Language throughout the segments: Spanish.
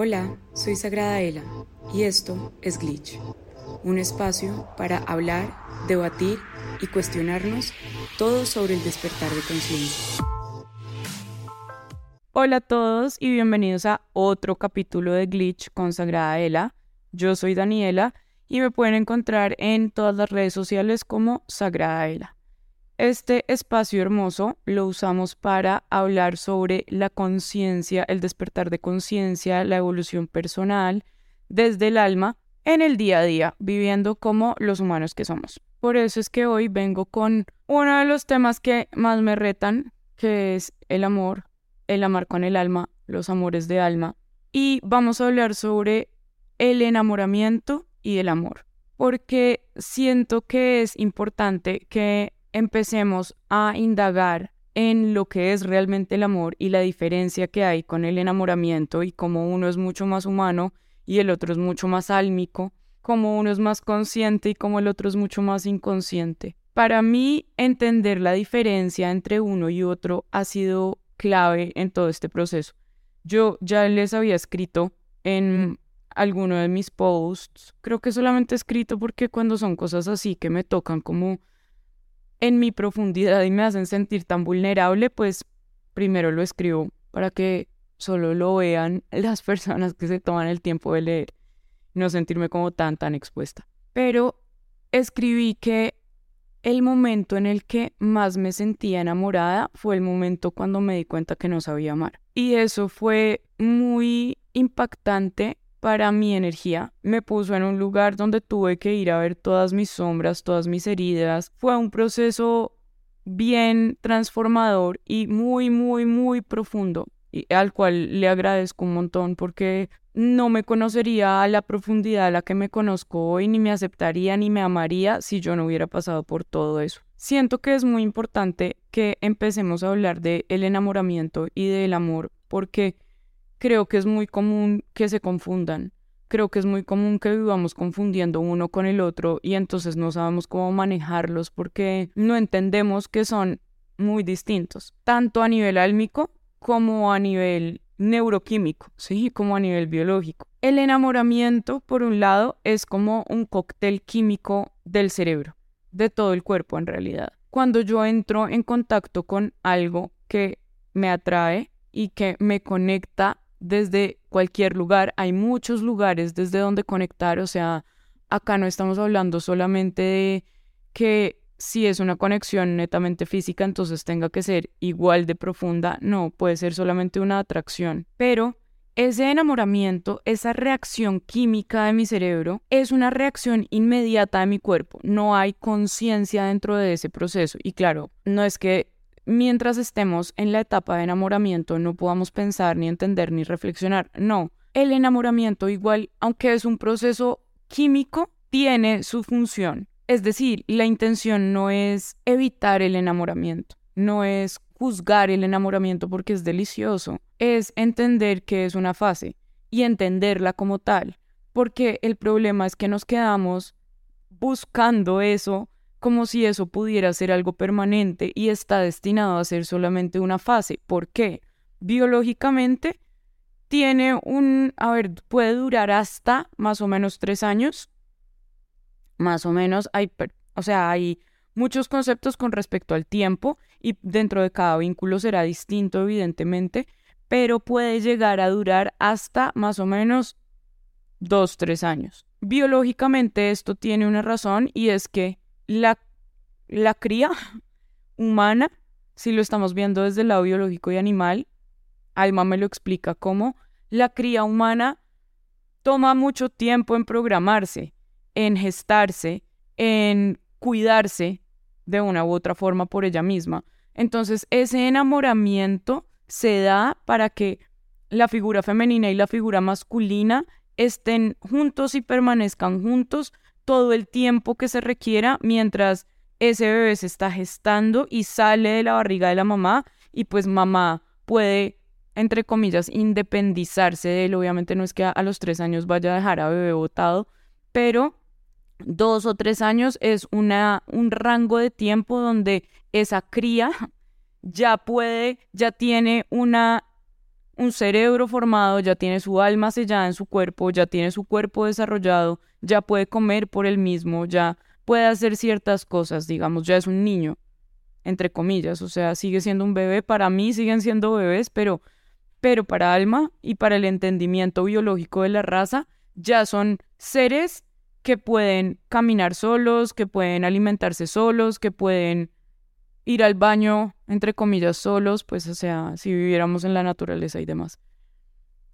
Hola, soy Sagrada Ela y esto es Glitch, un espacio para hablar, debatir y cuestionarnos todo sobre el despertar de conciencia. Hola a todos y bienvenidos a otro capítulo de Glitch con Sagrada Ela. Yo soy Daniela y me pueden encontrar en todas las redes sociales como Sagrada Ela. Este espacio hermoso lo usamos para hablar sobre la conciencia, el despertar de conciencia, la evolución personal desde el alma en el día a día, viviendo como los humanos que somos. Por eso es que hoy vengo con uno de los temas que más me retan, que es el amor, el amar con el alma, los amores de alma. Y vamos a hablar sobre el enamoramiento y el amor, porque siento que es importante que empecemos a indagar en lo que es realmente el amor y la diferencia que hay con el enamoramiento y cómo uno es mucho más humano y el otro es mucho más álmico, cómo uno es más consciente y cómo el otro es mucho más inconsciente. Para mí, entender la diferencia entre uno y otro ha sido clave en todo este proceso. Yo ya les había escrito en alguno de mis posts, creo que solamente he escrito porque cuando son cosas así que me tocan como en mi profundidad y me hacen sentir tan vulnerable, pues primero lo escribo para que solo lo vean las personas que se toman el tiempo de leer, no sentirme como tan, tan expuesta. Pero escribí que el momento en el que más me sentía enamorada fue el momento cuando me di cuenta que no sabía amar. Y eso fue muy impactante para mi energía. Me puso en un lugar donde tuve que ir a ver todas mis sombras, todas mis heridas. Fue un proceso bien transformador y muy, muy, muy profundo, y al cual le agradezco un montón porque no me conocería a la profundidad a la que me conozco hoy, ni me aceptaría, ni me amaría si yo no hubiera pasado por todo eso. Siento que es muy importante que empecemos a hablar del el enamoramiento y del amor porque creo que es muy común que se confundan. Creo que es muy común que vivamos confundiendo uno con el otro y entonces no sabemos cómo manejarlos porque no entendemos que son muy distintos, tanto a nivel álmico como a nivel neuroquímico, sí, como a nivel biológico. El enamoramiento, por un lado, es como un cóctel químico del cerebro, de todo el cuerpo en realidad. Cuando yo entro en contacto con algo que me atrae y que me conecta desde cualquier lugar. Hay muchos lugares desde donde conectar. O sea, acá no estamos hablando solamente de que si es una conexión netamente física, entonces tenga que ser igual de profunda. No, puede ser solamente una atracción. Pero ese enamoramiento, esa reacción química de mi cerebro, es una reacción inmediata de mi cuerpo. No hay conciencia dentro de ese proceso. Y claro, no es que mientras estemos en la etapa de enamoramiento no podamos pensar, ni entender, ni reflexionar. No, el enamoramiento igual, aunque es un proceso químico, tiene su función. Es decir, la intención no es evitar el enamoramiento, no es juzgar el enamoramiento porque es delicioso, es entender que es una fase y entenderla como tal, porque el problema es que nos quedamos buscando eso como si eso pudiera ser algo permanente y está destinado a ser solamente una fase. ¿Por qué? Biológicamente tiene un, a ver, puede durar hasta más o menos tres años. Más o menos hay, o sea, hay muchos conceptos con respecto al tiempo y dentro de cada vínculo será distinto, evidentemente, pero puede llegar a durar hasta más o menos dos, tres años. Biológicamente esto tiene una razón y es que la, la cría humana, si lo estamos viendo desde el lado biológico y animal, Alma me lo explica cómo la cría humana toma mucho tiempo en programarse, en gestarse, en cuidarse de una u otra forma por ella misma. Entonces, ese enamoramiento se da para que la figura femenina y la figura masculina estén juntos y permanezcan juntos todo el tiempo que se requiera mientras ese bebé se está gestando y sale de la barriga de la mamá y pues mamá puede, entre comillas, independizarse de él. Obviamente no es que a, los tres años vaya a dejar a bebé botado, pero dos o tres años es una, un rango de tiempo donde esa cría ya puede, ya tiene una un cerebro formado, ya tiene su alma sellada en su cuerpo, ya tiene su cuerpo desarrollado, ya puede comer por él mismo, ya puede hacer ciertas cosas, digamos, ya es un niño, entre comillas, o sea, sigue siendo un bebé, para mí siguen siendo bebés, pero, pero para Alma y para el entendimiento biológico de la raza, ya son seres que pueden caminar solos, que pueden alimentarse solos, que pueden ir al baño, entre comillas, solos, pues o sea, si viviéramos en la naturaleza y demás.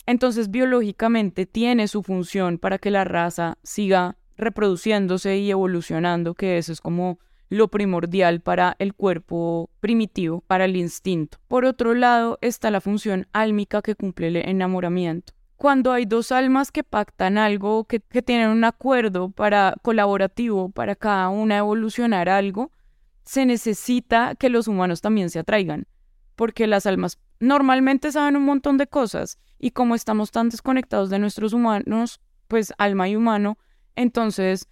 Entonces, biológicamente tiene su función para que la raza siga reproduciéndose y evolucionando, que eso es como lo primordial para el cuerpo primitivo, para el instinto. Por otro lado está la función álmica que cumple el enamoramiento. Cuando hay dos almas que pactan algo, que, que tienen un acuerdo para colaborativo para cada una evolucionar algo, se necesita que los humanos también se atraigan, porque las almas normalmente saben un montón de cosas y como estamos tan desconectados de nuestros humanos, pues alma y humano, entonces,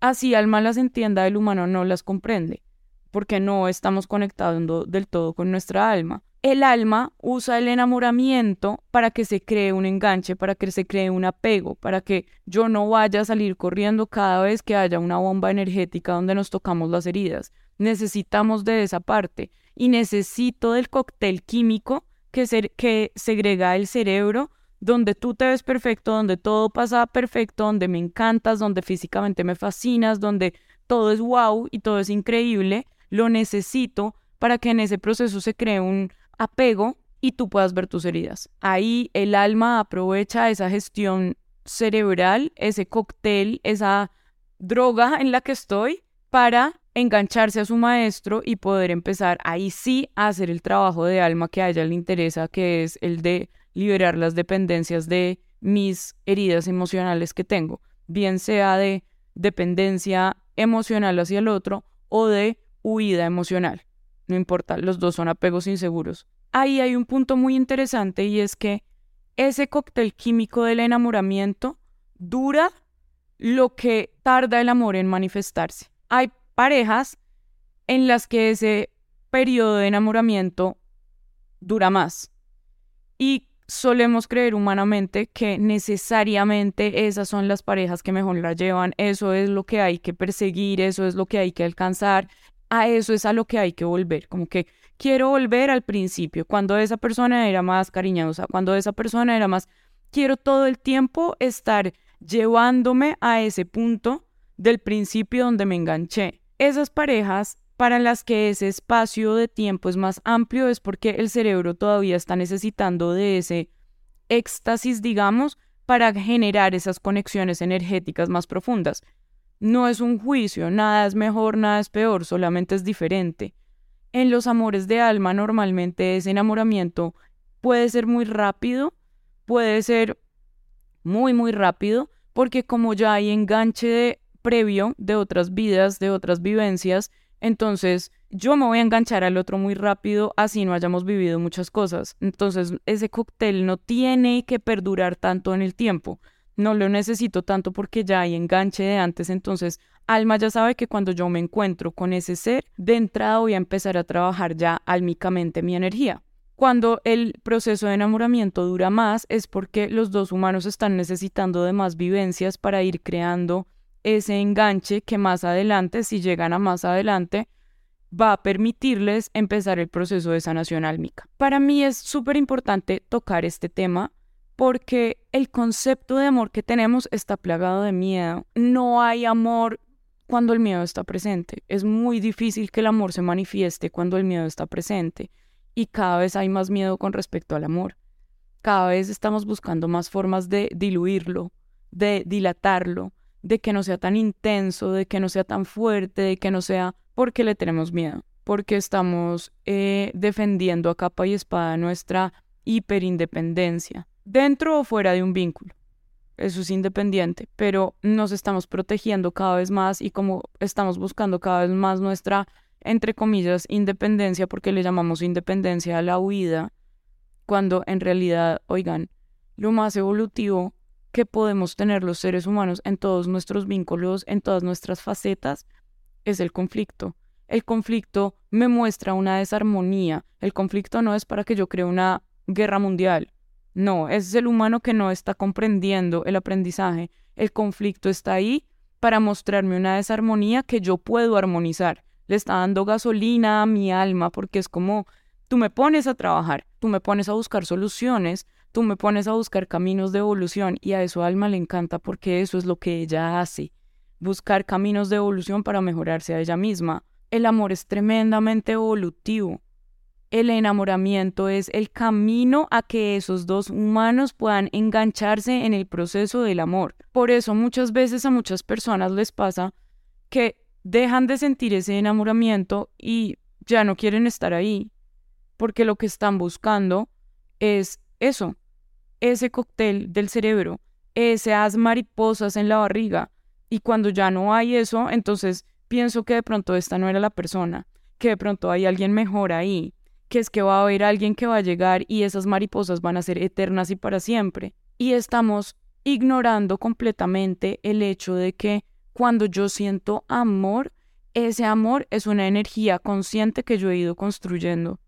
así alma las entienda, el humano no las comprende, porque no estamos conectando del todo con nuestra alma. El alma usa el enamoramiento para que se cree un enganche, para que se cree un apego, para que yo no vaya a salir corriendo cada vez que haya una bomba energética donde nos tocamos las heridas. Necesitamos de esa parte y necesito del cóctel químico que, que segrega el cerebro donde tú te ves perfecto, donde todo pasa perfecto, donde me encantas, donde físicamente me fascinas, donde todo es wow y todo es increíble, lo necesito para que en ese proceso se cree un apego y tú puedas ver tus heridas. Ahí el alma aprovecha esa gestión cerebral, ese cóctel, esa droga en la que estoy para engancharse a su maestro y poder empezar ahí sí a hacer el trabajo de alma que a ella le interesa, que es el de liberar las dependencias de mis heridas emocionales que tengo, bien sea de dependencia emocional hacia el otro o de huida emocional. No importa, los dos son apegos inseguros. Ahí hay un punto muy interesante y es que ese cóctel químico del enamoramiento dura lo que tarda el amor en manifestarse. Hay parejas en las que ese periodo de enamoramiento dura más. Y solemos creer humanamente que necesariamente esas son las parejas que mejor la llevan, eso es lo que hay que perseguir, eso es lo que hay que alcanzar, a eso es a lo que hay que volver, como que quiero volver al principio, cuando esa persona era más cariñosa, cuando esa persona era más, quiero todo el tiempo estar llevándome a ese punto del principio donde me enganché. Esas parejas para las que ese espacio de tiempo es más amplio es porque el cerebro todavía está necesitando de ese éxtasis, digamos, para generar esas conexiones energéticas más profundas. No es un juicio, nada es mejor, nada es peor, solamente es diferente. En los amores de alma normalmente ese enamoramiento puede ser muy rápido, puede ser muy, muy rápido, porque como ya hay enganche previo de otras vidas, de otras vivencias, entonces, yo me voy a enganchar al otro muy rápido, así no hayamos vivido muchas cosas. Entonces, ese cóctel no tiene que perdurar tanto en el tiempo. No lo necesito tanto porque ya hay enganche de antes. Entonces, Alma ya sabe que cuando yo me encuentro con ese ser, de entrada voy a empezar a trabajar ya álmicamente mi energía. Cuando el proceso de enamoramiento dura más es porque los dos humanos están necesitando de más vivencias para ir creando ese enganche que más adelante, si llegan a más adelante, va a permitirles empezar el proceso de sanación álmica. Para mí es súper importante tocar este tema porque el concepto de amor que tenemos está plagado de miedo. No hay amor cuando el miedo está presente. Es muy difícil que el amor se manifieste cuando el miedo está presente y cada vez hay más miedo con respecto al amor. Cada vez estamos buscando más formas de diluirlo, de dilatarlo, de que no sea tan intenso, de que no sea tan fuerte, de que no sea porque le tenemos miedo, porque estamos eh, defendiendo a capa y espada nuestra hiperindependencia, dentro o fuera de un vínculo. Eso es independiente, pero nos estamos protegiendo cada vez más y como estamos buscando cada vez más nuestra, entre comillas, independencia, porque le llamamos independencia a la huida, cuando en realidad, oigan, lo más evolutivo que podemos tener los seres humanos en todos nuestros vínculos, en todas nuestras facetas, es el conflicto. El conflicto me muestra una desarmonía. El conflicto no es para que yo cree una guerra mundial. No, es el humano que no está comprendiendo el aprendizaje. El conflicto está ahí para mostrarme una desarmonía que yo puedo armonizar. Le está dando gasolina a mi alma porque es como tú me pones a trabajar, tú me pones a buscar soluciones, tú me pones a buscar caminos de evolución y a eso alma le encanta porque eso es lo que ella hace, buscar caminos de evolución para mejorarse a ella misma. El amor es tremendamente evolutivo. El enamoramiento es el camino a que esos dos humanos puedan engancharse en el proceso del amor. Por eso muchas veces a muchas personas les pasa que dejan de sentir ese enamoramiento y ya no quieren estar ahí, porque lo que están buscando es eso, ese cóctel del cerebro, esas mariposas en la barriga. Y cuando ya no hay eso, entonces pienso que de pronto esta no era la persona, que de pronto hay alguien mejor ahí, que es que va a haber alguien que va a llegar y esas mariposas van a ser eternas y para siempre. Y estamos ignorando completamente el hecho de que cuando yo siento amor, ese amor es una energía consciente que yo he ido construyendo.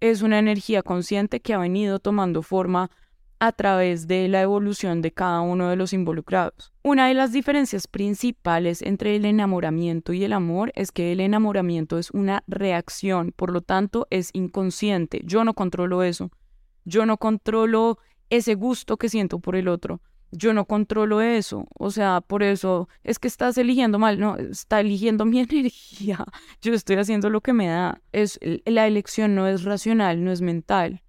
Es una energía consciente que ha venido tomando forma a través de la evolución de cada uno de los involucrados. Una de las diferencias principales entre el enamoramiento y el amor es que el enamoramiento es una reacción, por lo tanto es inconsciente. Yo no controlo eso. Yo no controlo ese gusto que siento por el otro. Yo no controlo eso. O sea, por eso es que estás eligiendo mal. No, está eligiendo mi energía. Yo estoy haciendo lo que me da. Es, la elección no es racional, no es mental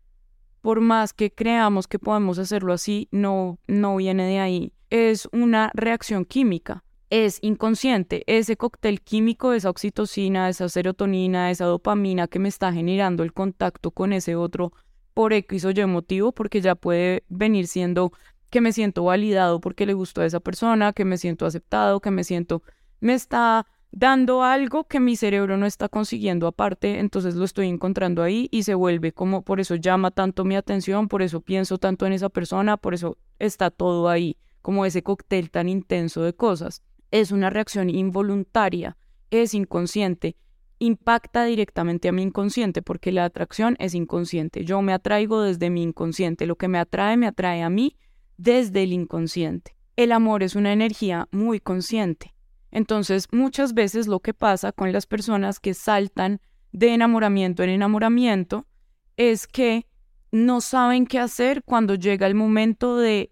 por más que creamos que podemos hacerlo así, no, no viene de ahí. Es una reacción química, es inconsciente. Ese cóctel químico, esa oxitocina, esa serotonina, esa dopamina que me está generando el contacto con ese otro por X o Y motivo, porque ya puede venir siendo que me siento validado porque le gustó a esa persona, que me siento aceptado, que me siento, me está dando algo que mi cerebro no está consiguiendo aparte, entonces lo estoy encontrando ahí y se vuelve como, por eso llama tanto mi atención, por eso pienso tanto en esa persona, por eso está todo ahí, como ese cóctel tan intenso de cosas. Es una reacción involuntaria, es inconsciente, impacta directamente a mi inconsciente porque la atracción es inconsciente. Yo me atraigo desde mi inconsciente, lo que me atrae me atrae a mí desde el inconsciente. El amor es una energía muy consciente entonces, muchas veces lo que pasa con las personas que saltan de enamoramiento en enamoramiento es que no saben qué hacer cuando llega el momento de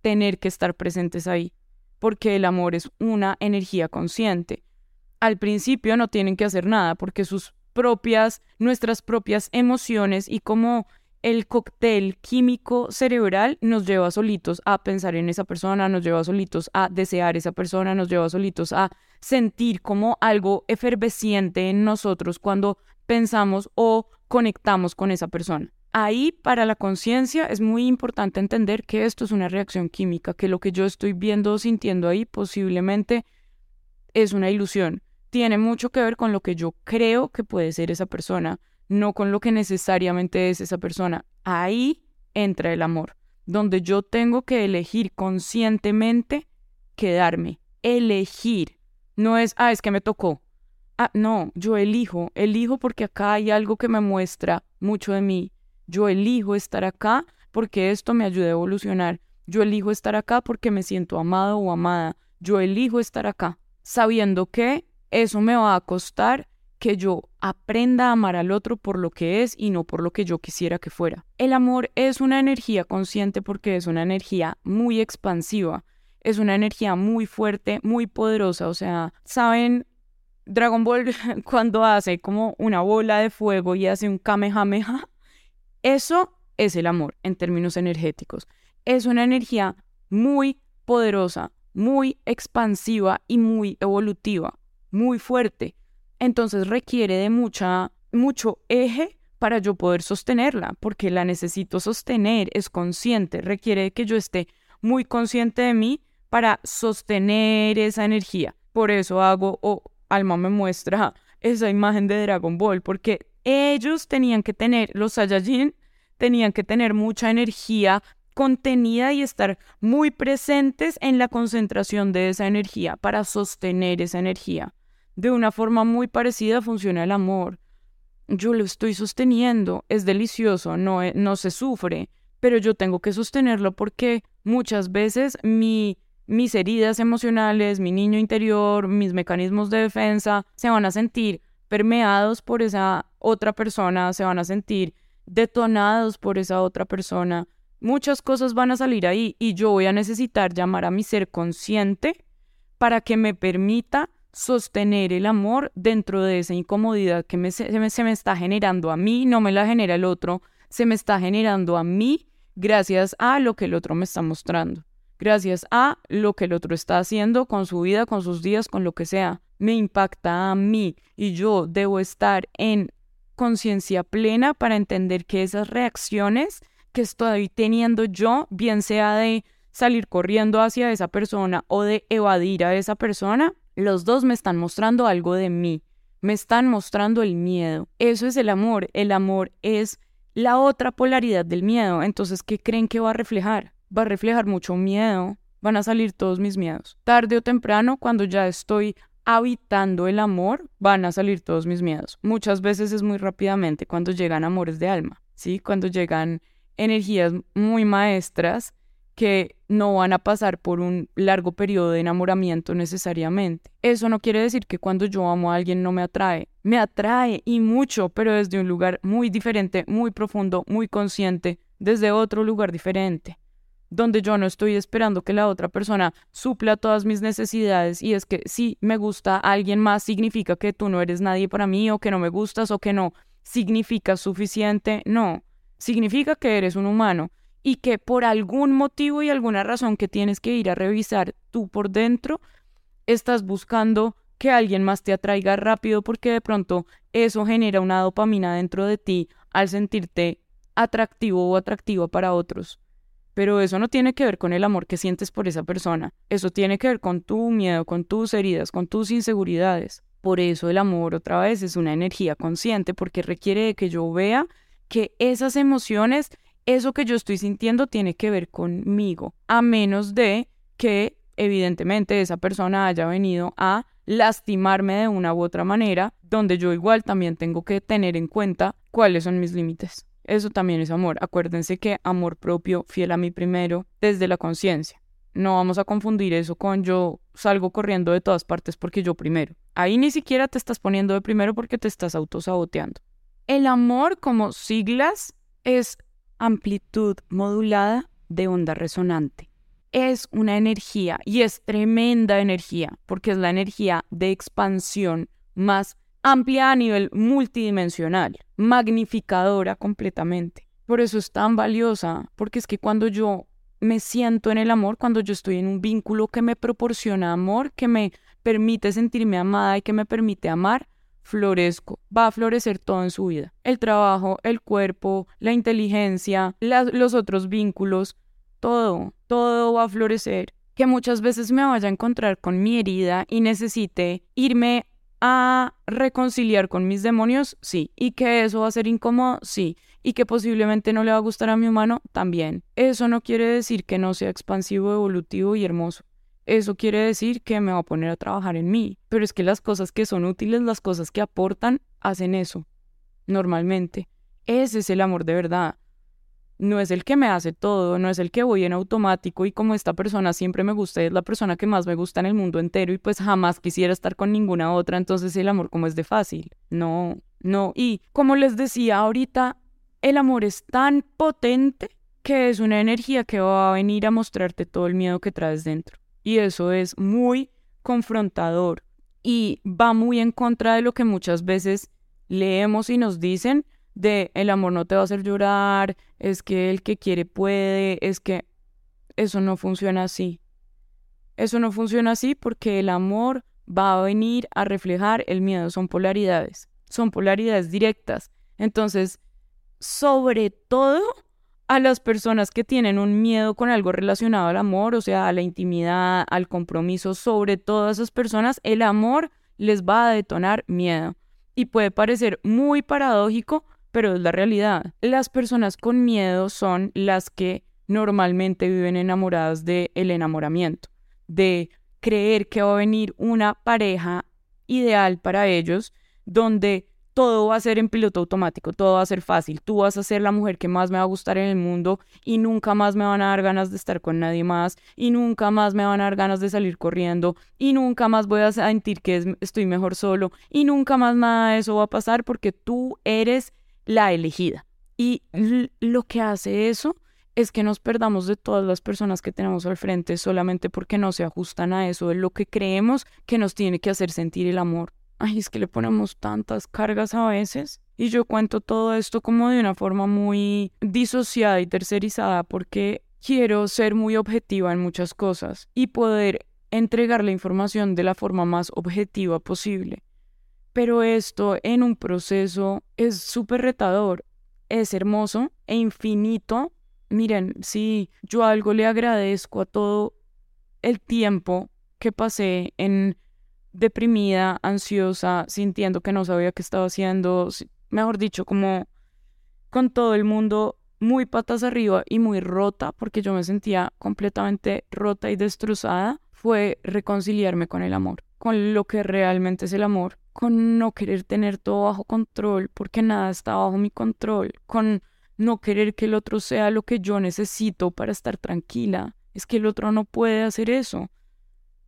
tener que estar presentes ahí, porque el amor es una energía consciente. Al principio no tienen que hacer nada porque sus propias, nuestras propias emociones y como el cóctel químico cerebral nos lleva solitos a pensar en esa persona, nos lleva solitos a desear esa persona, nos lleva solitos a sentir como algo efervesciente en nosotros cuando pensamos o conectamos con esa persona. Ahí para la conciencia es muy importante entender que esto es una reacción química, que lo que yo estoy viendo o sintiendo ahí posiblemente es una ilusión. Tiene mucho que ver con lo que yo creo que puede ser esa persona no con lo que necesariamente es esa persona. Ahí entra el amor, donde yo tengo que elegir conscientemente quedarme. Elegir. No es, ah, es que me tocó. Ah, no, yo elijo, elijo porque acá hay algo que me muestra mucho de mí. Yo elijo estar acá porque esto me ayuda a evolucionar. Yo elijo estar acá porque me siento amado o amada. Yo elijo estar acá, sabiendo que eso me va a costar que yo aprenda a amar al otro por lo que es y no por lo que yo quisiera que fuera. El amor es una energía consciente porque es una energía muy expansiva, es una energía muy fuerte, muy poderosa, o sea, ¿saben? Dragon Ball cuando hace como una bola de fuego y hace un kamehameha, eso es el amor en términos energéticos. Es una energía muy poderosa, muy expansiva y muy evolutiva, muy fuerte entonces requiere de mucha, mucho eje para yo poder sostenerla, porque la necesito sostener, es consciente, requiere que yo esté muy consciente de mí para sostener esa energía. Por eso hago, o Alma me muestra esa imagen de Dragon Ball, porque ellos tenían que tener, los Saiyajin tenían que tener mucha energía contenida y estar muy presentes en la concentración de esa energía para sostener esa energía. De una forma muy parecida funciona el amor. Yo lo estoy sosteniendo, es delicioso, no, e, no se sufre, pero yo tengo que sostenerlo porque muchas veces mi, mis heridas emocionales, mi niño interior, mis mecanismos de defensa se van a sentir permeados por esa otra persona, se van a sentir detonados por esa otra persona. Muchas cosas van a salir ahí y yo voy a necesitar llamar a mi ser consciente para que me permita sostener el amor dentro de esa incomodidad que se, me, se me está generando a mí, no me la genera el otro, se me está generando a mí gracias a lo que el otro me está mostrando, gracias a lo que el otro está haciendo con su vida, con sus días, con lo que sea. Me impacta a mí y yo debo estar en conciencia plena para entender que esas reacciones que estoy teniendo yo, bien sea de salir corriendo hacia esa persona o de evadir a esa persona, los dos me están mostrando algo de mí, me están mostrando el miedo. Eso es el amor, el amor es la otra polaridad del miedo. Entonces, ¿qué creen que va a reflejar? Va a reflejar mucho miedo, van a salir todos mis miedos. Tarde o temprano, cuando ya estoy habitando el amor, van a salir todos mis miedos. Muchas veces es muy rápidamente cuando llegan amores de alma, ¿sí? Cuando llegan energías muy maestras que no van a pasar por un largo periodo de enamoramiento necesariamente. Eso no quiere decir que cuando yo amo a alguien no me atrae. Me atrae y mucho, pero desde un lugar muy diferente, muy profundo, muy consciente, desde otro lugar diferente donde yo no estoy esperando que la otra persona supla todas mis necesidades y es que si me gusta alguien más significa que tú no eres nadie para mí o que no me gustas o que no significa suficiente, no, significa que eres un humano y que por algún motivo y alguna razón que tienes que ir a revisar tú por dentro, estás buscando que alguien más te atraiga rápido porque de pronto eso genera una dopamina dentro de ti al sentirte atractivo o atractiva para otros. Pero eso no tiene que ver con el amor que sientes por esa persona. Eso tiene que ver con tu miedo, con tus heridas, con tus inseguridades. Por eso el amor otra vez es una energía consciente porque requiere de que yo vea que esas emociones, eso que yo estoy sintiendo tiene que ver conmigo, a menos de que evidentemente esa persona haya venido a lastimarme de una u otra manera, donde yo igual también tengo que tener en cuenta cuáles son mis límites. Eso también es amor. Acuérdense que amor propio, fiel a mí primero, desde la conciencia. No vamos a confundir eso con yo salgo corriendo de todas partes porque yo primero. Ahí ni siquiera te estás poniendo de primero porque te estás autosaboteando. El amor como siglas es amplitud modulada de onda resonante. Es una energía y es tremenda energía porque es la energía de expansión más amplia a nivel multidimensional, magnificadora completamente. Por eso es tan valiosa, porque es que cuando yo me siento en el amor, cuando yo estoy en un vínculo que me proporciona amor, que me permite sentirme amada y que me permite amar, florezco, va a florecer todo en su vida. El trabajo, el cuerpo, la inteligencia, los otros vínculos, todo, todo va a florecer. Que muchas veces me vaya a encontrar con mi herida y necesite irme a reconciliar con mis demonios, sí. Y que eso va a ser incómodo, sí. Y que posiblemente no le va a gustar a mi humano, también. Eso no quiere decir que no sea expansivo, evolutivo y hermoso. Eso quiere decir que me va a poner a trabajar en mí. Pero es que las cosas que son útiles, las cosas que aportan, hacen eso. Normalmente. Ese es el amor de verdad no es el que me hace todo, no es el que voy en automático y como esta persona siempre me gusta, es la persona que más me gusta en el mundo entero y pues jamás quisiera estar con ninguna otra, entonces el amor como es de fácil. No, no. Y como les decía ahorita, el amor es tan potente que es una energía que va a venir a mostrarte todo el miedo que traes dentro. Y eso es muy confrontador y va muy en contra de lo que muchas veces leemos y nos dicen de el amor no te va a hacer llorar, es que el que quiere puede, es que eso no funciona así. Eso no funciona así porque el amor va a venir a reflejar el miedo, son polaridades, son polaridades directas. Entonces, sobre todo a las personas que tienen un miedo con algo relacionado al amor, o sea, a la intimidad, al compromiso, sobre todas esas personas, el amor les va a detonar miedo. Y puede parecer muy paradójico, pero es la realidad. Las personas con miedo son las que normalmente viven enamoradas del el enamoramiento, de creer que va a venir una pareja ideal para ellos, donde todo va a ser en piloto automático, todo va a ser fácil, tú vas a ser la mujer que más me va a gustar en el mundo y nunca más me van a dar ganas de estar con nadie más y nunca más me van a dar ganas de salir corriendo y nunca más voy a sentir que estoy mejor solo y nunca más nada de eso va a pasar porque tú eres la elegida. Y lo que hace eso es que nos perdamos de todas las personas que tenemos al frente solamente porque no se ajustan a eso, de lo que creemos que nos tiene que hacer sentir el amor ay, es que le ponemos tantas cargas a veces. Y yo cuento todo esto como de una forma muy disociada y tercerizada porque quiero ser muy objetiva en muchas cosas y poder entregar la información de la forma más objetiva posible. Pero esto en un proceso es súper retador, es hermoso e infinito. Miren, si yo algo le agradezco a todo el tiempo que pasé en deprimida, ansiosa, sintiendo que no sabía qué estaba haciendo, mejor dicho, como con todo el mundo muy patas arriba y muy rota, porque yo me sentía completamente rota y destrozada, fue reconciliarme con el amor, con lo que realmente es el amor, con no querer tener todo bajo control, porque nada está bajo mi control, con no querer que el otro sea lo que yo necesito para estar tranquila. Es que el otro no puede hacer eso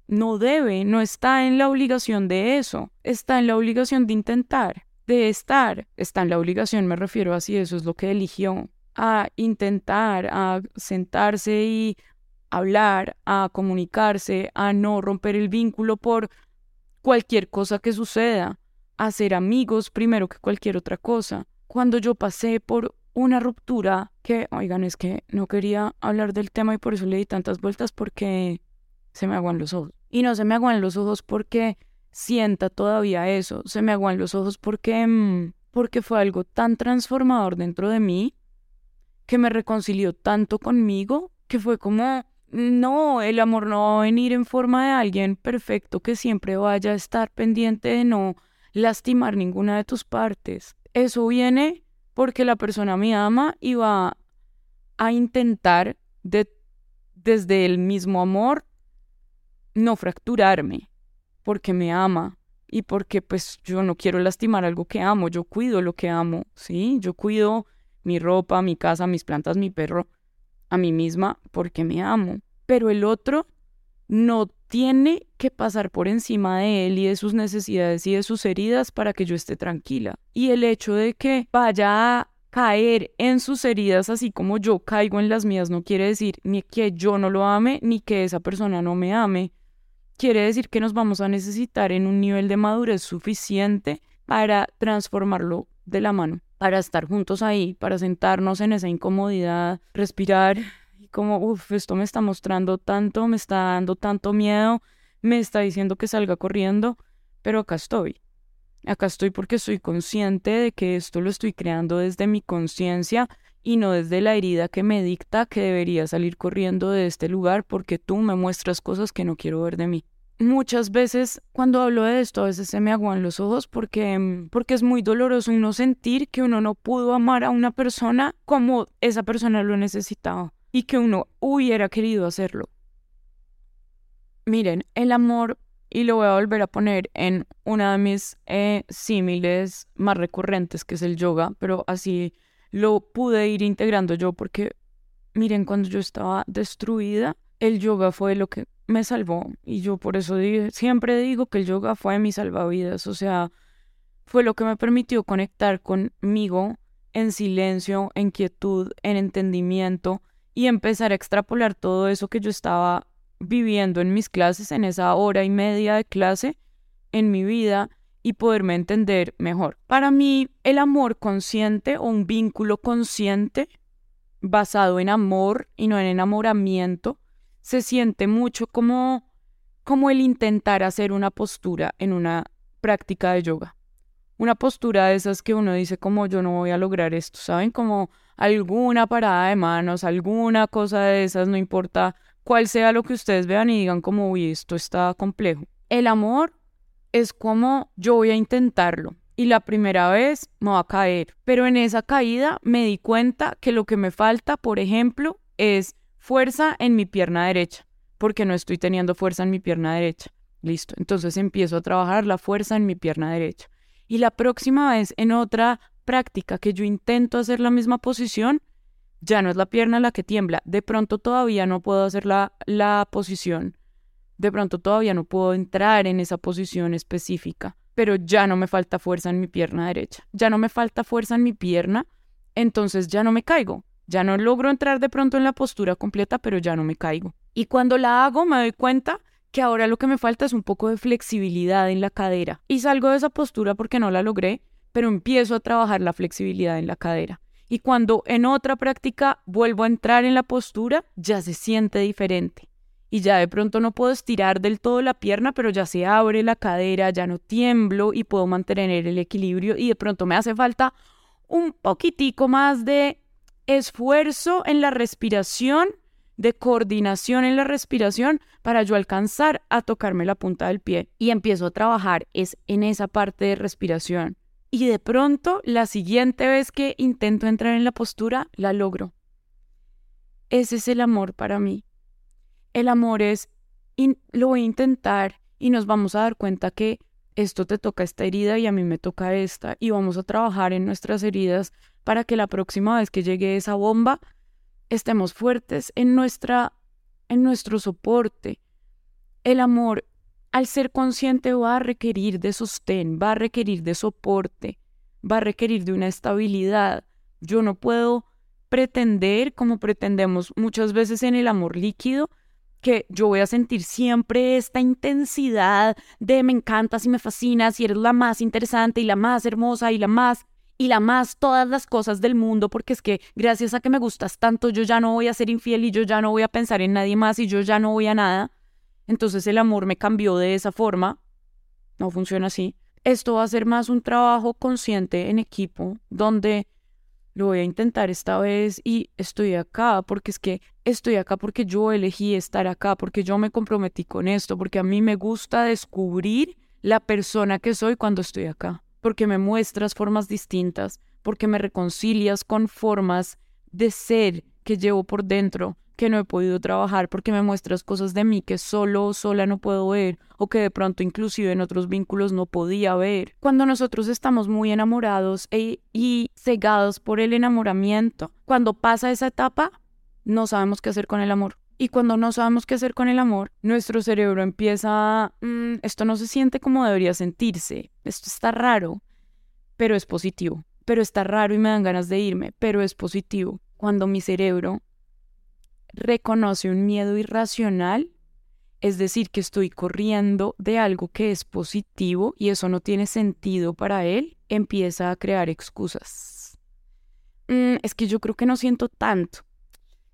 no debe, no está en la obligación de eso, está en la obligación de intentar, de estar, está en la obligación, me refiero a si eso es lo que eligió, a intentar, a sentarse y hablar, a comunicarse, a no romper el vínculo por cualquier cosa que suceda, a ser amigos primero que cualquier otra cosa. Cuando yo pasé por una ruptura que, oigan, es que no quería hablar del tema y por eso le di tantas vueltas porque se me aguan los ojos. Y no se me aguan los ojos porque sienta todavía eso, se me aguan los ojos porque, mm, porque fue algo tan transformador dentro de mí, que me reconcilió tanto conmigo, que fue como, no, el amor no va a venir en forma de alguien perfecto que siempre vaya a estar pendiente de no lastimar ninguna de tus partes. Eso viene porque la persona me ama y va a intentar de, desde el mismo amor no fracturarme, porque me ama y porque pues yo no quiero lastimar algo que amo, yo cuido lo que amo, ¿sí? Yo cuido mi ropa, mi casa, mis plantas, mi perro, a mí misma porque me amo. Pero el otro no tiene que pasar por encima de él y de sus necesidades y de sus heridas para que yo esté tranquila. Y el hecho de que vaya a caer en sus heridas así como yo caigo en las mías no quiere decir ni que yo no lo ame ni que esa persona no me ame quiere decir que nos vamos a necesitar en un nivel de madurez suficiente para transformarlo de la mano, para estar juntos ahí, para sentarnos en esa incomodidad, respirar y como, uff, esto me está mostrando tanto, me está dando tanto miedo, me está diciendo que salga corriendo, pero acá estoy. Acá estoy porque soy consciente de que esto lo estoy creando desde mi conciencia y no desde la herida que me dicta que debería salir corriendo de este lugar porque tú me muestras cosas que no quiero ver de mí. Muchas veces cuando hablo de esto a veces se me aguan los ojos porque, mm, porque es muy doloroso uno sentir que uno no pudo amar a una persona como esa persona lo necesitaba y que uno hubiera querido hacerlo. Miren, el amor, y lo voy a volver a poner en una de mis eh, símiles más recurrentes que es el yoga, pero así lo pude ir integrando yo porque, miren, cuando yo estaba destruida, el yoga fue lo que me salvó. Y yo por eso siempre digo que el yoga fue mi salvavidas, o sea, fue lo que me permitió conectar conmigo en silencio, en quietud, en entendimiento y empezar a extrapolar todo eso que yo estaba viviendo en mis clases, en esa hora y media de clase, en mi vida y poderme entender mejor. Para mí, el amor consciente o un vínculo consciente basado en amor y no en enamoramiento se siente mucho como como el intentar hacer una postura en una práctica de yoga. Una postura de esas que uno dice como yo no voy a lograr esto, ¿saben? Como alguna parada de manos, alguna cosa de esas, no importa cuál sea lo que ustedes vean y digan como, uy, esto está complejo. El amor es como yo voy a intentarlo y la primera vez me va a caer, pero en esa caída me di cuenta que lo que me falta, por ejemplo, es fuerza en mi pierna derecha, porque no estoy teniendo fuerza en mi pierna derecha. Listo, entonces empiezo a trabajar la fuerza en mi pierna derecha. Y la próxima vez en otra práctica que yo intento hacer la misma posición, ya no es la pierna la que tiembla. De pronto todavía no puedo hacer la, la posición. De pronto todavía no puedo entrar en esa posición específica. Pero ya no me falta fuerza en mi pierna derecha. Ya no me falta fuerza en mi pierna. Entonces ya no me caigo. Ya no logro entrar de pronto en la postura completa, pero ya no me caigo. Y cuando la hago me doy cuenta que ahora lo que me falta es un poco de flexibilidad en la cadera. Y salgo de esa postura porque no la logré, pero empiezo a trabajar la flexibilidad en la cadera. Y cuando en otra práctica vuelvo a entrar en la postura, ya se siente diferente. Y ya de pronto no puedo estirar del todo la pierna, pero ya se abre la cadera, ya no tiemblo y puedo mantener el equilibrio. Y de pronto me hace falta un poquitico más de esfuerzo en la respiración, de coordinación en la respiración para yo alcanzar a tocarme la punta del pie. Y empiezo a trabajar es en esa parte de respiración y de pronto la siguiente vez que intento entrar en la postura, la logro. Ese es el amor para mí. El amor es, lo voy a intentar y nos vamos a dar cuenta que esto te toca esta herida y a mí me toca esta y vamos a trabajar en nuestras heridas para que la próxima vez que llegue esa bomba estemos fuertes en nuestra en nuestro soporte. El amor al ser consciente va a requerir de sostén, va a requerir de soporte, va a requerir de una estabilidad. Yo no puedo pretender, como pretendemos muchas veces en el amor líquido, que yo voy a sentir siempre esta intensidad de me encantas y me fascinas y eres la más interesante y la más hermosa y la más y la más todas las cosas del mundo porque es que gracias a que me gustas tanto yo ya no voy a ser infiel y yo ya no voy a pensar en nadie más y yo ya no voy a nada. Entonces el amor me cambió de esa forma. No funciona así. Esto va a ser más un trabajo consciente en equipo, donde lo voy a intentar esta vez y estoy acá, porque es que estoy acá porque yo elegí estar acá, porque yo me comprometí con esto, porque a mí me gusta descubrir la persona que soy cuando estoy acá, porque me muestras formas distintas, porque me reconcilias con formas de ser que llevo por dentro, que no he podido trabajar porque me muestras cosas de mí que solo o sola no puedo ver o que de pronto inclusive en otros vínculos no podía ver. Cuando nosotros estamos muy enamorados e, y cegados por el enamoramiento, cuando pasa esa etapa, no sabemos qué hacer con el amor. Y cuando no sabemos qué hacer con el amor, nuestro cerebro empieza, mm, esto no se siente como debería sentirse, esto está raro, pero es positivo, pero está raro y me dan ganas de irme, pero es positivo. Cuando mi cerebro reconoce un miedo irracional, es decir, que estoy corriendo de algo que es positivo y eso no tiene sentido para él, empieza a crear excusas. Mm, es que yo creo que no siento tanto.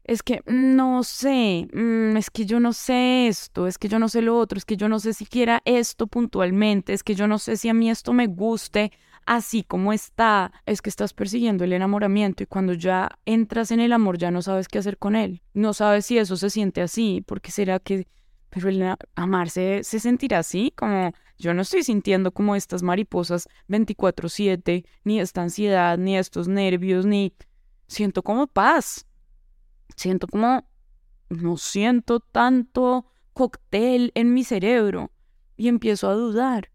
Es que no sé, mm, es que yo no sé esto, es que yo no sé lo otro, es que yo no sé siquiera esto puntualmente, es que yo no sé si a mí esto me guste, así como está, es que estás persiguiendo el enamoramiento y cuando ya entras en el amor ya no sabes qué hacer con él. No sabes si eso se siente así, porque será que, pero el amarse se sentirá así, como yo no estoy sintiendo como estas mariposas 24/7, ni esta ansiedad, ni estos nervios, ni siento como paz. Siento como, no siento tanto cóctel en mi cerebro y empiezo a dudar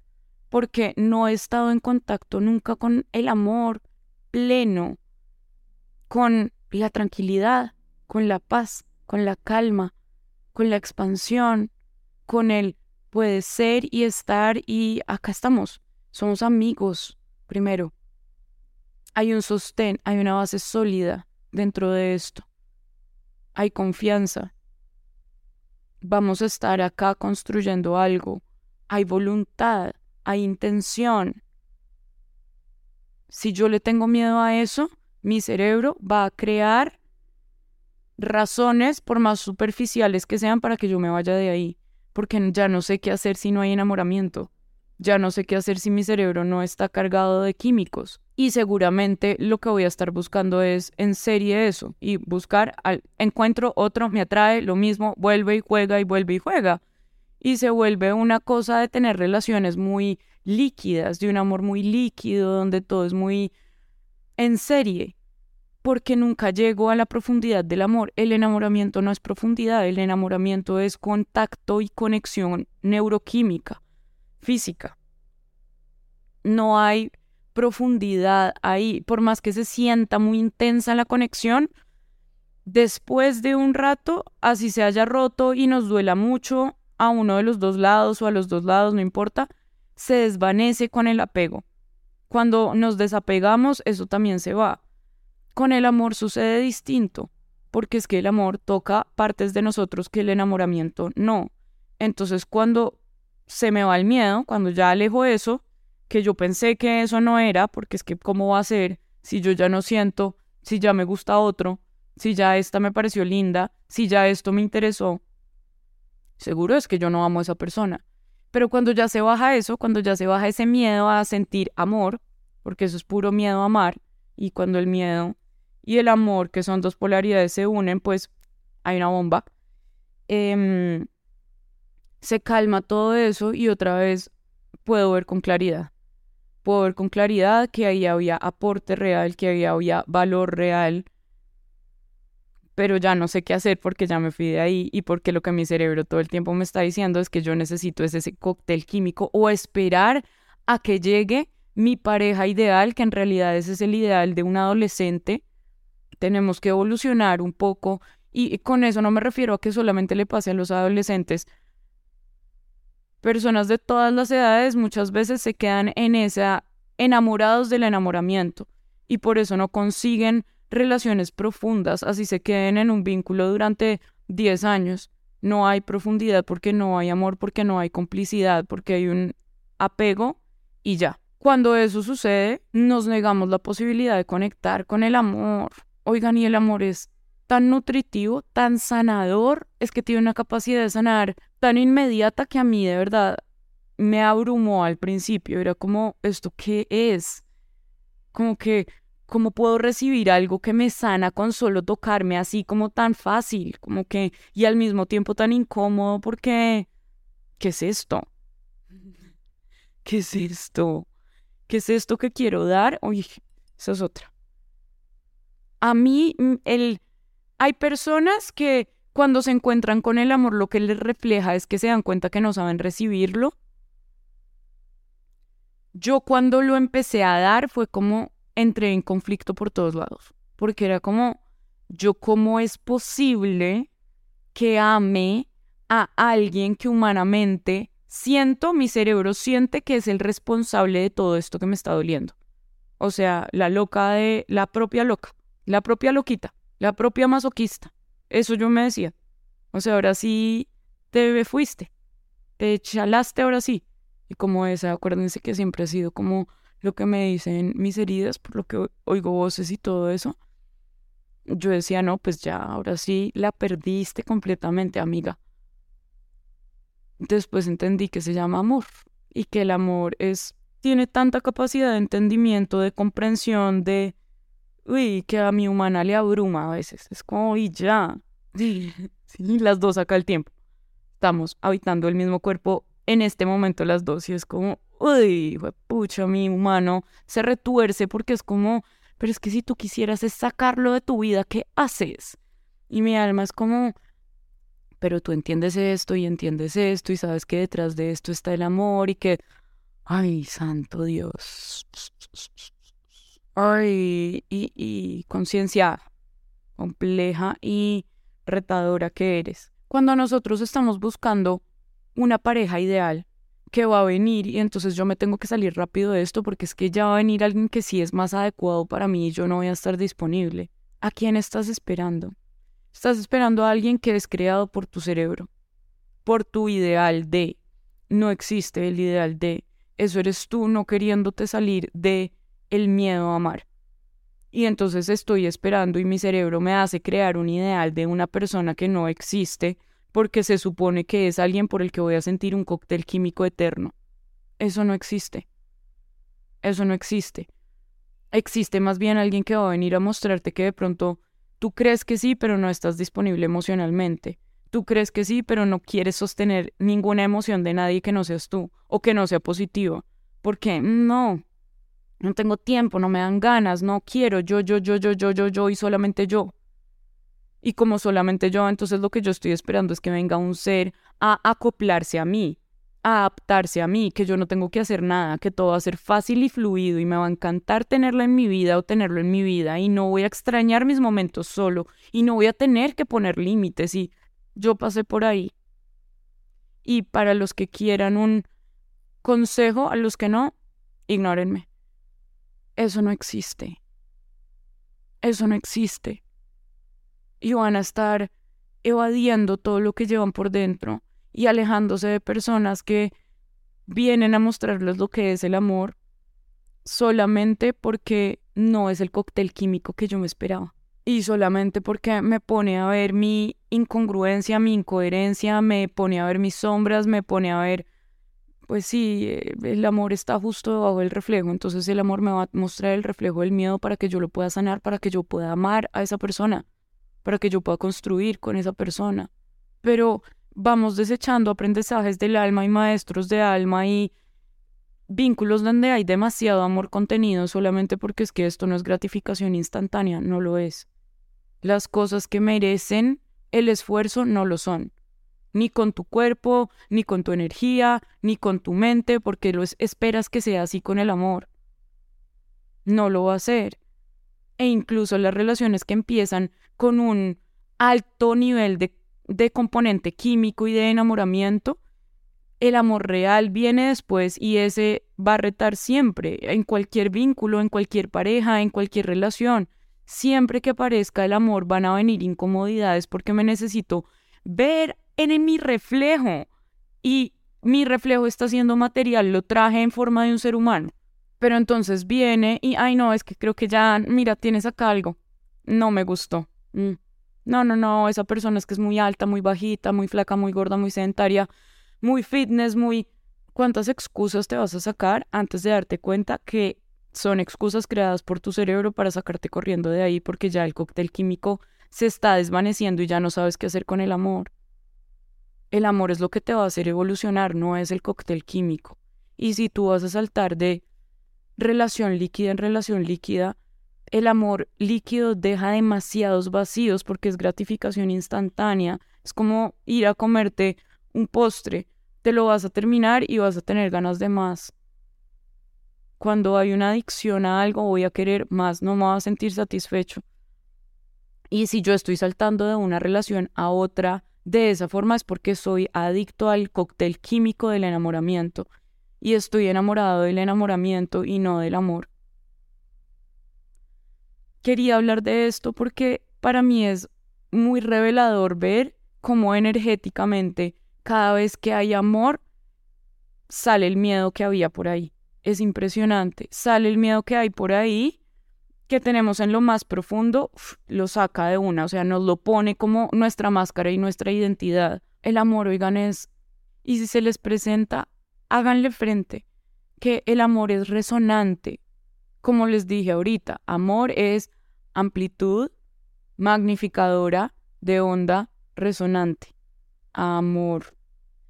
porque no he estado en contacto nunca con el amor pleno, con la tranquilidad, con la paz, con la calma, con la expansión, con el puede ser y estar y acá estamos. Somos amigos, primero. Hay un sostén, hay una base sólida dentro de esto. Hay confianza. Vamos a estar acá construyendo algo. Hay voluntad hay intención. Si yo le tengo miedo a eso, mi cerebro va a crear razones, por más superficiales que sean, para que yo me vaya de ahí, porque ya no sé qué hacer si no hay enamoramiento, ya no sé qué hacer si mi cerebro no está cargado de químicos. Y seguramente lo que voy a estar buscando es en serie eso, y buscar, al, encuentro otro, me atrae, lo mismo, vuelve y juega y vuelve y juega y se vuelve una cosa de tener relaciones muy líquidas, de un amor muy líquido, donde todo es muy en serie, porque nunca llego a la profundidad del amor. El enamoramiento no es profundidad, el enamoramiento es contacto y conexión neuroquímica, física. no hay profundidad ahí, por más que se sienta muy intensa la conexión, después de un rato, así se haya roto y nos duela mucho a uno de los dos lados o a los dos lados, no importa, se desvanece con el apego. Cuando nos desapegamos, eso también se va. Con el amor sucede distinto, porque es que el amor toca partes de nosotros que el enamoramiento no. Entonces, cuando se me va el miedo, cuando ya alejo eso, que yo pensé que eso no era, porque es que cómo va a ser si yo ya no siento, si ya me gusta otro, si ya esta me pareció linda, si ya esto me interesó, seguro es que yo no amo a esa persona. Pero cuando ya se baja eso, cuando ya se baja ese miedo a sentir amor, porque eso es puro miedo a amar, y cuando el miedo y el amor, que son dos polaridades, se unen, pues hay una bomba. Em, se calma todo eso y otra vez puedo ver con claridad. Puedo ver con claridad que ahí había aporte real, que ahí había valor real, pero ya no sé qué hacer porque ya me fui de ahí y porque lo que mi cerebro todo el tiempo me está diciendo es que yo necesito ese cóctel químico o esperar a que llegue mi pareja ideal, que en realidad ese es el ideal de un adolescente. Tenemos que evolucionar un poco y con eso no me refiero a que solamente le pase a los adolescentes. Personas de todas las edades muchas veces se quedan en esa enamorados del enamoramiento y por eso no consiguen relaciones profundas, así se queden en un vínculo durante 10 años. No hay profundidad porque no hay amor, porque no hay complicidad, porque hay un apego y ya. Cuando eso sucede, nos negamos la posibilidad de conectar con el amor. Oigan, y el amor es tan nutritivo, tan sanador, es que tiene una capacidad de sanar tan inmediata que a mí de verdad me abrumó al principio. Era como, ¿esto qué es? Como que ¿Cómo puedo recibir algo que me sana con solo tocarme así como tan fácil, como que, y al mismo tiempo tan incómodo porque, ¿qué es esto? ¿Qué es esto? ¿Qué es esto que quiero dar? Uy, esa es otra. A mí, mm, el, hay personas que cuando se encuentran con el amor lo que les refleja es que se dan cuenta que no saben recibirlo. Yo cuando lo empecé a dar fue como, entré en conflicto por todos lados, porque era como, yo cómo es posible que ame a alguien que humanamente siento, mi cerebro siente que es el responsable de todo esto que me está doliendo. O sea, la loca de la propia loca, la propia loquita, la propia masoquista. Eso yo me decía. O sea, ahora sí te fuiste, te chalaste ahora sí. Y como esa, acuérdense que siempre ha sido como lo que me dicen mis heridas, por lo que oigo voces y todo eso, yo decía, no, pues ya, ahora sí la perdiste completamente, amiga. Después entendí que se llama amor y que el amor es tiene tanta capacidad de entendimiento, de comprensión, de uy, que a mi humana le abruma a veces. Es como, y ya. Sí, las dos acá el tiempo. Estamos habitando el mismo cuerpo en este momento las dos y es como, uy, pucha, mi humano se retuerce porque es como, pero es que si tú quisieras es sacarlo de tu vida, ¿qué haces? Y mi alma es como, pero tú entiendes esto y entiendes esto y sabes que detrás de esto está el amor y que, ay, santo Dios. Ay, y, y conciencia compleja y retadora que eres. Cuando nosotros estamos buscando una pareja ideal, que va a venir y entonces yo me tengo que salir rápido de esto porque es que ya va a venir alguien que sí es más adecuado para mí y yo no voy a estar disponible. ¿A quién estás esperando? Estás esperando a alguien que es creado por tu cerebro, por tu ideal de. No existe el ideal de. Eso eres tú no queriéndote salir de el miedo a amar. Y entonces estoy esperando y mi cerebro me hace crear un ideal de una persona que no existe porque se supone que es alguien por el que voy a sentir un cóctel químico eterno. Eso no existe. Eso no existe. Existe más bien alguien que va a venir a mostrarte que de pronto tú crees que sí, pero no estás disponible emocionalmente. Tú crees que sí, pero no quieres sostener ninguna emoción de nadie que no seas tú o que no sea positiva. Porque no, no tengo tiempo, no me dan ganas, no quiero, yo, yo, yo, yo, yo, yo, yo y solamente yo. Y como solamente yo, entonces lo que yo estoy esperando es que venga un ser a acoplarse a mí, adaptarse a mí, que yo no tengo que hacer nada, que todo va a ser fácil y fluido y me va a encantar tenerla en mi vida o tenerlo en mi vida y no voy a extrañar mis momentos solo y no voy a tener que poner límites y yo pasé por ahí. Y para los que quieran un consejo, a los que no, ignórenme. Eso no existe. Eso no existe. Y van a estar evadiendo todo lo que llevan por dentro y alejándose de personas que vienen a mostrarles lo que es el amor solamente porque no es el cóctel químico que yo me esperaba. Y solamente porque me pone a ver mi incongruencia, mi incoherencia, me pone a ver mis sombras, me pone a ver, pues sí, eh, el amor está justo debajo del reflejo, entonces el amor me va a mostrar el reflejo del miedo para que yo lo pueda sanar, para que yo pueda amar a esa persona, para que yo pueda construir con esa persona. Pero vamos desechando aprendizajes del alma y maestros de alma y vínculos donde hay demasiado amor contenido solamente porque es que esto no es gratificación instantánea, no lo es. Las cosas que merecen el esfuerzo no lo son, ni con tu cuerpo, ni con tu energía, ni con tu mente, porque lo esperas que sea así con el amor. No lo va a ser. E incluso las relaciones que empiezan con un alto nivel de de componente químico y de enamoramiento, el amor real viene después y ese va a retar siempre, en cualquier vínculo, en cualquier pareja, en cualquier relación. Siempre que aparezca el amor van a venir incomodidades porque me necesito ver en mi reflejo y mi reflejo está siendo material, lo traje en forma de un ser humano. Pero entonces viene y, ay no, es que creo que ya, mira, tienes acá algo. No me gustó. Mm. No, no, no, esa persona es que es muy alta, muy bajita, muy flaca, muy gorda, muy sedentaria, muy fitness, muy... ¿Cuántas excusas te vas a sacar antes de darte cuenta que son excusas creadas por tu cerebro para sacarte corriendo de ahí porque ya el cóctel químico se está desvaneciendo y ya no sabes qué hacer con el amor? El amor es lo que te va a hacer evolucionar, no es el cóctel químico. Y si tú vas a saltar de relación líquida en relación líquida, el amor líquido deja demasiados vacíos porque es gratificación instantánea. Es como ir a comerte un postre. Te lo vas a terminar y vas a tener ganas de más. Cuando hay una adicción a algo, voy a querer más, no me voy a sentir satisfecho. Y si yo estoy saltando de una relación a otra de esa forma es porque soy adicto al cóctel químico del enamoramiento y estoy enamorado del enamoramiento y no del amor quería hablar de esto porque para mí es muy revelador ver cómo energéticamente cada vez que hay amor sale el miedo que había por ahí. Es impresionante. Sale el miedo que hay por ahí que tenemos en lo más profundo, lo saca de una, o sea, nos lo pone como nuestra máscara y nuestra identidad. El amor, oigan, es, y si se les presenta, háganle frente, que el amor es resonante. Como les dije ahorita, amor es amplitud magnificadora de onda resonante. Amor.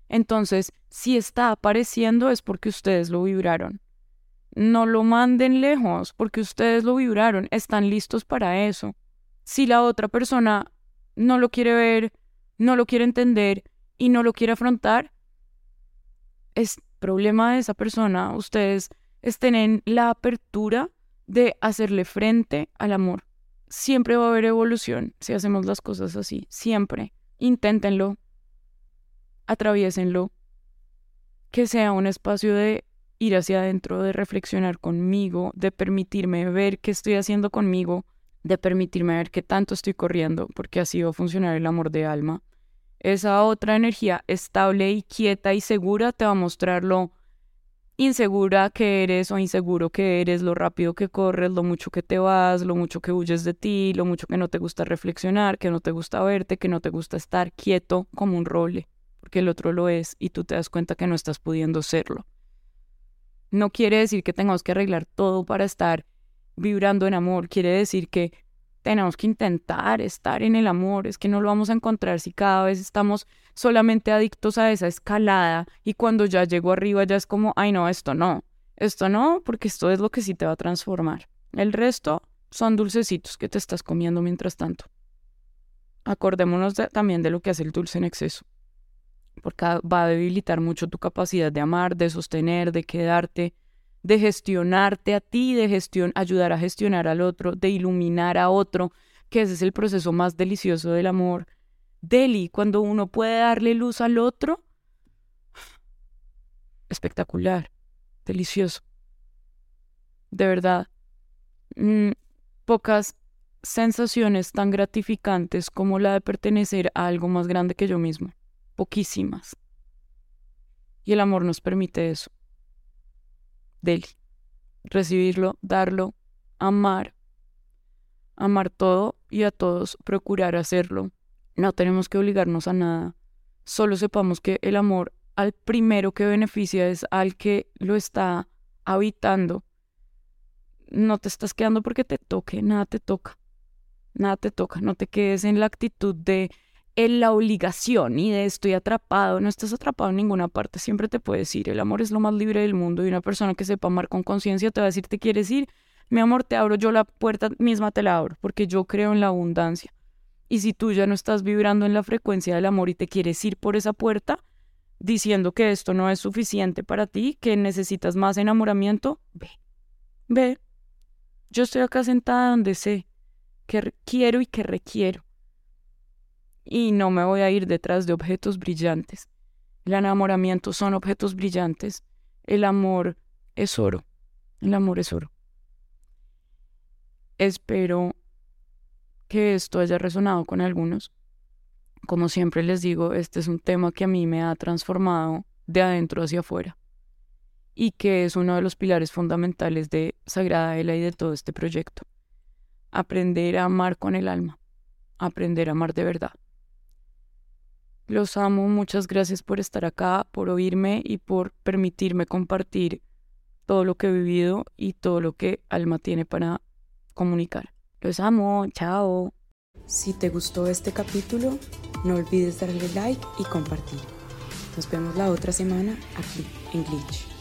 Entonces, si está apareciendo es porque ustedes lo vibraron. No lo manden lejos porque ustedes lo vibraron, están listos para eso. Si la otra persona no lo quiere ver, no lo quiere entender y no lo quiere afrontar, es problema de esa persona. Ustedes estén en la apertura de hacerle frente al amor siempre va a haber evolución si hacemos las cosas así, siempre. Inténtenlo, atraviésenlo, que sea un espacio de ir hacia adentro, de reflexionar conmigo, de permitirme ver qué estoy haciendo conmigo, de permitirme ver qué tanto estoy corriendo, porque así va a funcionar el amor de alma. Esa otra energía estable y quieta y segura te va a mostrarlo insegura que eres o inseguro que eres, lo rápido que corres, lo mucho que te vas, lo mucho que huyes de ti, lo mucho que no te gusta reflexionar, que no te gusta verte, que no te gusta estar quieto como un roble, porque el otro lo es y tú te das cuenta que no estás pudiendo serlo. No quiere decir que tengamos que arreglar todo para estar vibrando en amor, quiere decir que tenemos que intentar estar en el amor, es que no lo vamos a encontrar si cada vez estamos solamente adictos a esa escalada y cuando ya llego arriba ya es como, ay no, esto no, esto no, porque esto es lo que sí te va a transformar. El resto son dulcecitos que te estás comiendo mientras tanto. Acordémonos también de lo que hace el dulce en exceso. porque va a debilitar mucho tu capacidad de amar, de sostener, de quedarte, de gestionarte a ti, de gestión, ayudar a gestionar al otro, de iluminar a otro, que ese es el proceso más delicioso del amor. Deli, cuando uno puede darle luz al otro, espectacular, delicioso. De verdad, mm, pocas sensaciones tan gratificantes como la de pertenecer a algo más grande que yo mismo. Poquísimas. Y el amor nos permite eso. Deli. Recibirlo, darlo, amar. Amar todo y a todos, procurar hacerlo. No tenemos que obligarnos a nada. Solo sepamos que el amor al primero que beneficia es al que lo está habitando. No te estás quedando porque te toque, nada te toca nada te toca, no te quedes en la actitud de en la obligación y de estoy atrapado, no estás atrapado en ninguna parte, siempre te puedes ir, el amor es lo más libre del mundo y una persona que sepa amar con conciencia te va a decir, ¿te quieres ir? Mi amor, te abro yo la puerta misma, te la abro, porque yo creo en la abundancia. Y si tú ya no estás vibrando en la frecuencia del amor y te quieres ir por esa puerta, diciendo que esto no es suficiente para ti, que necesitas más enamoramiento, ve, ve. Yo estoy acá sentada donde sé que quiero y que requiero. Y no me voy a ir detrás de objetos brillantes. El enamoramiento son objetos brillantes. El amor es oro. El amor es oro. Espero que esto haya resonado con algunos. Como siempre les digo, este es un tema que a mí me ha transformado de adentro hacia afuera y que es uno de los pilares fundamentales de Sagrada Ela y de todo este proyecto aprender a amar con el alma, aprender a amar de verdad. Los amo, muchas gracias por estar acá, por oírme y por permitirme compartir todo lo que he vivido y todo lo que Alma tiene para comunicar. Los amo, chao. Si te gustó este capítulo, no olvides darle like y compartir. Nos vemos la otra semana aquí en Glitch.